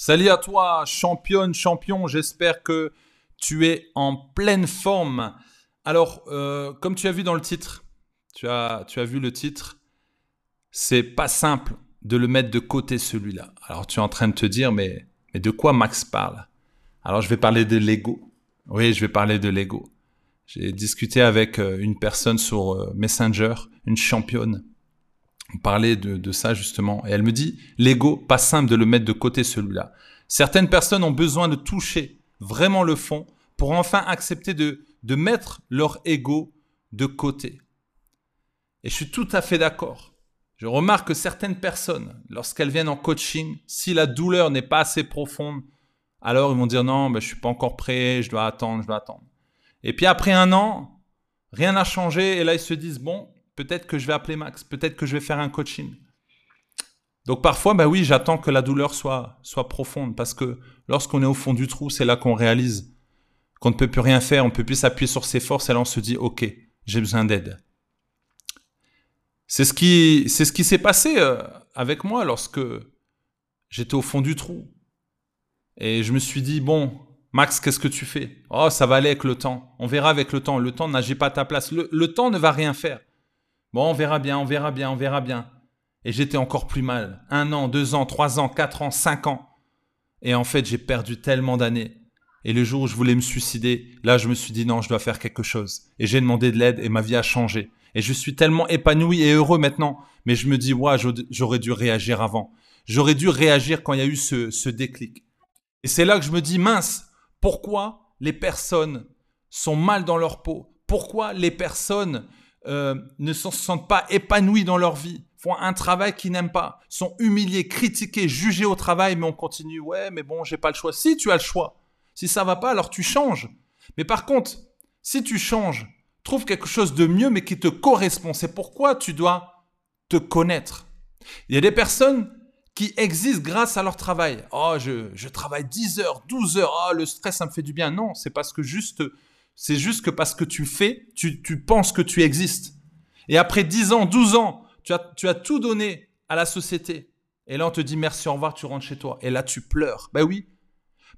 Salut à toi, championne, champion. J'espère que tu es en pleine forme. Alors, euh, comme tu as vu dans le titre, tu as, vu le titre, c'est pas simple de le mettre de côté celui-là. Alors, tu es en train de te dire, mais, mais de quoi Max parle? Alors, je vais parler de l'ego. Oui, je vais parler de l'ego. J'ai discuté avec euh, une personne sur euh, Messenger, une championne, on parlait de, ça justement. Et elle me dit, l'ego, pas simple de le mettre de côté celui-là. Certaines personnes ont besoin de toucher vraiment le fond pour enfin accepter de, de mettre leur ego de côté. Et je suis tout à fait d'accord. Je remarque que certaines personnes, lorsqu'elles viennent en coaching, si la douleur n'est pas assez profonde, alors ils vont dire non, ben, je suis pas encore prêt, je dois attendre, je dois attendre. Et puis après un an, rien n'a changé et là ils se disent bon, Peut-être que je vais appeler Max. Peut-être que je vais faire un coaching. Donc parfois, bah oui, j'attends que la douleur soit, soit profonde parce que lorsqu'on est au fond du trou, c'est là qu'on réalise qu'on ne peut plus rien faire, on ne peut plus s'appuyer sur ses forces et là on se dit, ok, j'ai besoin d'aide. C'est ce qui, s'est passé euh, avec moi lorsque j'étais au fond du trou. Et je me suis dit, bon, Max, qu'est-ce que tu fais? Oh, ça va aller avec le temps. On verra avec le temps. Le temps n'agit pas à ta place. le temps ne va rien faire. Bon, on verra bien, on verra bien, on verra bien. Et j'étais encore plus mal. Un an, deux ans, trois ans, quatre ans, cinq ans. Et en fait, j'ai perdu tellement d'années. Et le jour où je voulais me suicider, là, je me suis dit non, je dois faire quelque chose. Et j'ai demandé de l'aide et ma vie a changé. Et je suis tellement épanoui et heureux maintenant. Mais je me dis, ouais, j'aurais dû réagir avant. J'aurais dû réagir quand il y a eu ce, ce déclic. Et c'est là que je me dis, mince, pourquoi les personnes sont mal dans leur peau? Pourquoi les personnes euh, ne se sentent pas épanouis dans leur vie, font un travail qu'ils n'aiment pas, sont humiliés, critiqués, jugés au travail, mais on continue. Ouais, mais bon, j'ai pas le choix. Si tu as le choix, si ça va pas, alors tu changes. Mais par contre, si tu changes, trouve quelque chose de mieux, mais qui te correspond. C'est pourquoi tu dois te connaître. Il y a des personnes qui existent grâce à leur travail. Oh, je, je travaille 10 heures, 12 heures. Oh, le stress, ça me fait du bien. Non, c'est parce que juste c'est juste que parce que tu fais, tu, penses que tu existes. Et après 10 ans, 12 ans, tu as, tu as tout donné à la société. Et là, on te dit merci, au revoir, tu rentres chez toi. Et là, tu pleures. Ben oui.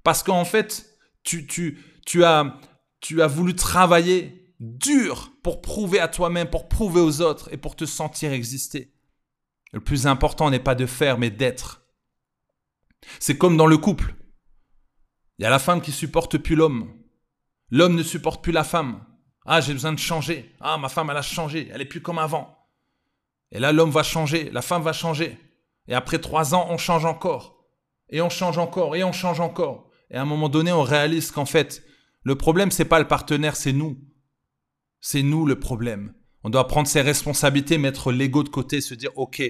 Parce qu'en fait, tu, tu, tu, as, tu as voulu travailler dur pour prouver à toi-même, pour prouver aux autres et pour te sentir exister. Le plus important n'est pas de faire, mais d'être. C'est comme dans le couple. Il y a la femme qui supporte plus l'homme. L'homme ne supporte plus la femme. Ah, j'ai besoin de changer. Ah, ma femme, elle a changé. Elle est plus comme avant. Et là, l'homme va changer, la femme va changer. Et après trois ans, on change encore. Et on change encore, et on change encore. Et à un moment donné, on réalise qu'en fait, le problème, c'est pas le partenaire, c'est nous. C'est nous le problème. On doit prendre ses responsabilités, mettre l'ego de côté, se dire, OK,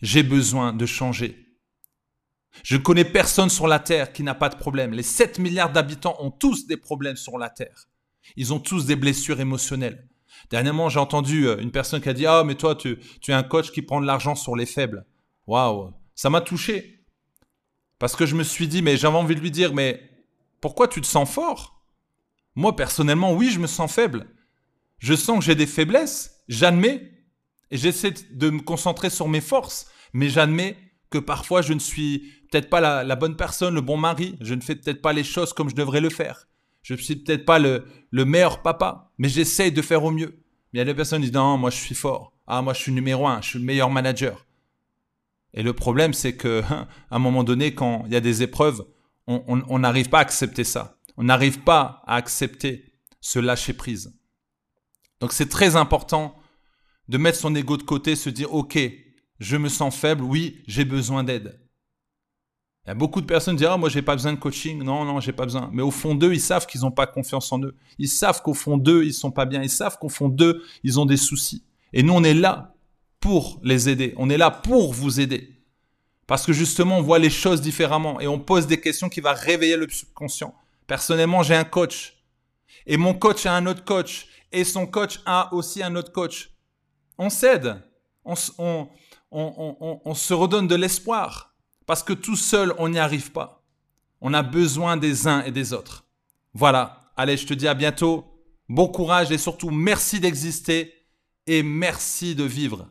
j'ai besoin de changer. Je connais personne sur la Terre qui n'a pas de problème. Les 7 milliards d'habitants ont tous des problèmes sur la Terre. Ils ont tous des blessures émotionnelles. Dernièrement, j'ai entendu euh, une personne qui a dit Ah, mais toi, tu, tu es un coach qui prend de l'argent sur les faibles. Waouh, ça m'a touché. Parce que je me suis dit Mais j'avais envie de lui dire Mais pourquoi tu te sens fort? Moi, personnellement, oui, je me sens faible. Je sens que j'ai des faiblesses, j'admets. Et j'essaie de me concentrer sur mes forces. Mais j'admets que parfois je ne suis peut-être pas la, bonne personne, le bon mari, je ne fais peut-être pas les choses comme je devrais le faire. Je ne suis peut-être pas le, meilleur papa, mais j'essaye de faire au mieux. Mais il y a des personnes qui disent non, moi je suis fort. Ah, moi je suis numéro un, je suis le meilleur manager. Et le problème, c'est que à un moment donné, quand il y a des épreuves, on n'arrive pas à accepter ça. On n'arrive pas à accepter ce lâcher prise. Donc c'est très important de mettre son ego de côté, se dire ok, je me sens faible, oui, j'ai besoin d'aide. Beaucoup de personnes qui disent Ah, moi, j'ai pas besoin de coaching. Non, non, j'ai pas besoin. Mais au fond d'eux, ils savent qu'ils n'ont pas confiance en eux. Ils savent qu'au fond d'eux, ils sont pas bien. Ils savent qu'au fond d'eux, ils ont des soucis. Et nous, on est là pour les aider. On est là pour vous aider. Parce que justement, on voit les choses différemment et on pose des questions qui vont réveiller le subconscient. Personnellement, j'ai un coach. Et mon coach a un autre coach. Et son coach a aussi un autre coach. On s'aide. On, on, on, se redonne de l'espoir. Parce que tout seul, on n'y arrive pas. On a besoin des uns et des autres. Voilà. Allez, je te dis à bientôt. Bon courage et surtout merci d'exister et merci de vivre.